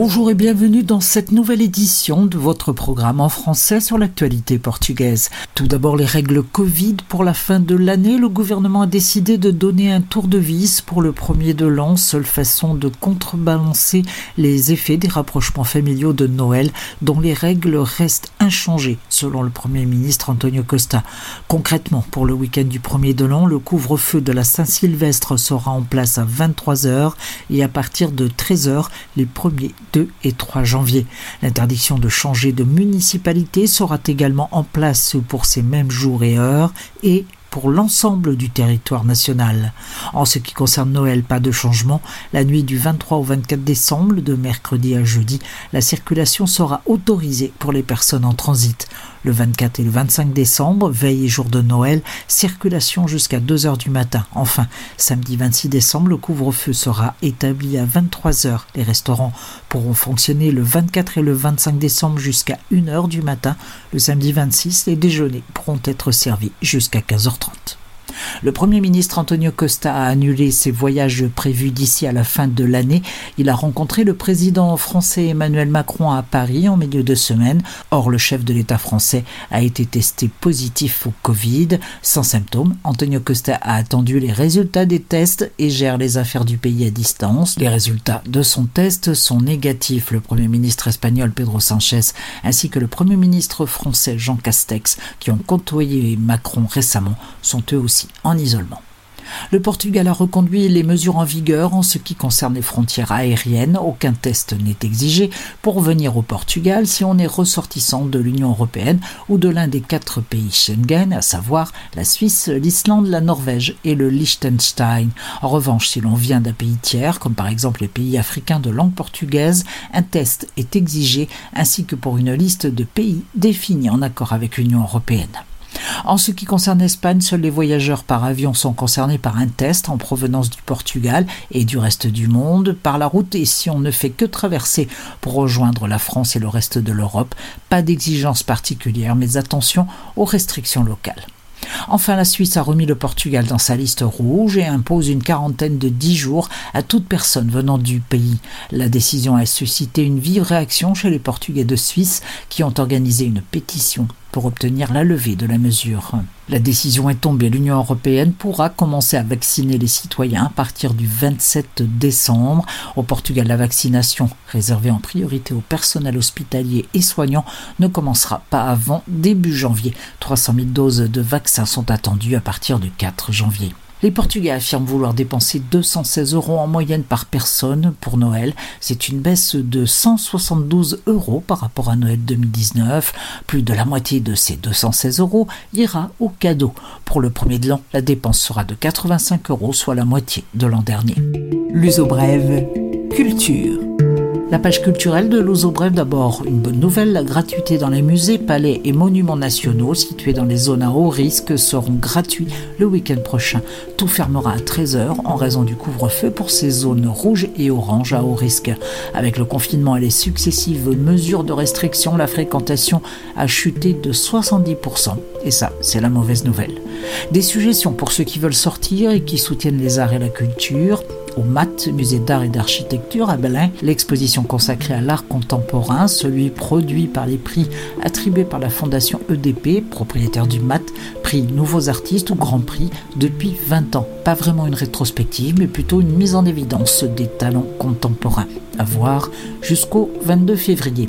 Bonjour et bienvenue dans cette nouvelle édition de votre programme en français sur l'actualité portugaise. Tout d'abord les règles Covid pour la fin de l'année. Le gouvernement a décidé de donner un tour de vis pour le premier de l'an, seule façon de contrebalancer les effets des rapprochements familiaux de Noël dont les règles restent inchangées selon le Premier ministre Antonio Costa. Concrètement, pour le week-end du premier de l'an, le couvre-feu de la Saint-Sylvestre sera en place à 23h et à partir de 13h les premiers 2 et 3 janvier. L'interdiction de changer de municipalité sera également en place pour ces mêmes jours et heures et pour l'ensemble du territoire national. En ce qui concerne Noël, pas de changement. La nuit du 23 au 24 décembre, de mercredi à jeudi, la circulation sera autorisée pour les personnes en transit. Le 24 et le 25 décembre, veille et jour de Noël, circulation jusqu'à 2 heures du matin. Enfin, samedi 26 décembre, le couvre-feu sera établi à 23 heures. Les restaurants pourront fonctionner le 24 et le 25 décembre jusqu'à 1 heure du matin. Le samedi 26, les déjeuners pourront être servis jusqu'à 15h30. 30. Le Premier ministre Antonio Costa a annulé ses voyages prévus d'ici à la fin de l'année. Il a rencontré le président français Emmanuel Macron à Paris en milieu de semaine. Or, le chef de l'État français a été testé positif au Covid. Sans symptômes, Antonio Costa a attendu les résultats des tests et gère les affaires du pays à distance. Les résultats de son test sont négatifs. Le Premier ministre espagnol Pedro Sanchez ainsi que le Premier ministre français Jean Castex, qui ont côtoyé Macron récemment, sont eux aussi isolement. Le Portugal a reconduit les mesures en vigueur en ce qui concerne les frontières aériennes. Aucun test n'est exigé pour venir au Portugal si on est ressortissant de l'Union européenne ou de l'un des quatre pays Schengen, à savoir la Suisse, l'Islande, la Norvège et le Liechtenstein. En revanche, si l'on vient d'un pays tiers, comme par exemple les pays africains de langue portugaise, un test est exigé ainsi que pour une liste de pays définis en accord avec l'Union européenne. En ce qui concerne l'Espagne, seuls les voyageurs par avion sont concernés par un test en provenance du Portugal et du reste du monde. Par la route, et si on ne fait que traverser pour rejoindre la France et le reste de l'Europe, pas d'exigence particulière, mais attention aux restrictions locales. Enfin, la Suisse a remis le Portugal dans sa liste rouge et impose une quarantaine de 10 jours à toute personne venant du pays. La décision a suscité une vive réaction chez les Portugais de Suisse qui ont organisé une pétition pour obtenir la levée de la mesure. La décision est tombée. L'Union européenne pourra commencer à vacciner les citoyens à partir du 27 décembre. Au Portugal, la vaccination, réservée en priorité au personnel hospitalier et soignant, ne commencera pas avant début janvier. 300 000 doses de vaccins sont attendues à partir du 4 janvier. Les Portugais affirment vouloir dépenser 216 euros en moyenne par personne pour Noël. C'est une baisse de 172 euros par rapport à Noël 2019. Plus de la moitié de ces 216 euros ira au cadeau. Pour le premier de l'an, la dépense sera de 85 euros, soit la moitié de l'an dernier. L'uso brève, culture. La page culturelle de Bref d'abord. Une bonne nouvelle, la gratuité dans les musées, palais et monuments nationaux situés dans les zones à haut risque seront gratuits le week-end prochain. Tout fermera à 13h en raison du couvre-feu pour ces zones rouges et oranges à haut risque. Avec le confinement et les successives mesures de restriction, la fréquentation a chuté de 70%. Et ça, c'est la mauvaise nouvelle. Des suggestions pour ceux qui veulent sortir et qui soutiennent les arts et la culture au MAT, musée d'art et d'architecture à Berlin, l'exposition consacrée à l'art contemporain, celui produit par les prix attribués par la fondation EDP, propriétaire du MAT, prix Nouveaux artistes ou Grand Prix depuis 20 ans. Pas vraiment une rétrospective, mais plutôt une mise en évidence des talents contemporains. À voir jusqu'au 22 février.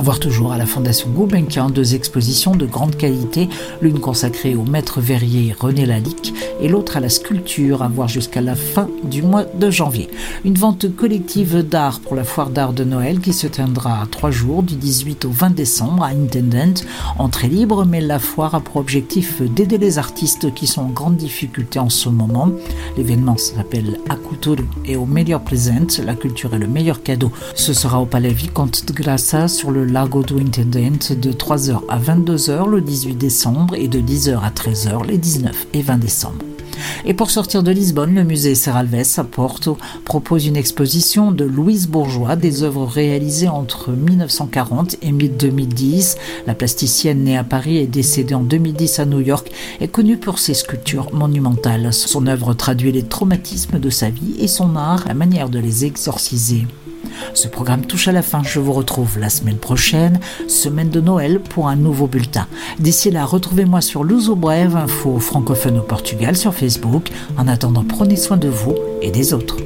À voir toujours à la Fondation Gulbenkian deux expositions de grande qualité, l'une consacrée au maître verrier René Lalique et l'autre à la sculpture, à voir jusqu'à la fin du mois de janvier. Une vente collective d'art pour la foire d'art de Noël qui se tiendra trois jours, du 18 au 20 décembre à Intendant. Entrée libre, mais la foire a pour objectif d'aider les artistes qui sont en grande difficulté en ce moment. L'événement s'appelle Aculture et au meilleur présent, la culture est le meilleur cadeau. Ce sera au Palais Vicomte de Grassa sur le Lago do Intendent de 3h à 22h le 18 décembre et de 10h à 13h les 19 et 20 décembre. Et pour sortir de Lisbonne, le musée Serralves à Porto propose une exposition de Louise Bourgeois, des œuvres réalisées entre 1940 et 2010. La plasticienne née à Paris et décédée en 2010 à New York est connue pour ses sculptures monumentales. Son œuvre traduit les traumatismes de sa vie et son art, la manière de les exorciser. Ce programme touche à la fin. Je vous retrouve la semaine prochaine, semaine de Noël, pour un nouveau bulletin. D'ici là, retrouvez-moi sur Luso Brève, info francophone au Portugal sur Facebook. En attendant, prenez soin de vous et des autres.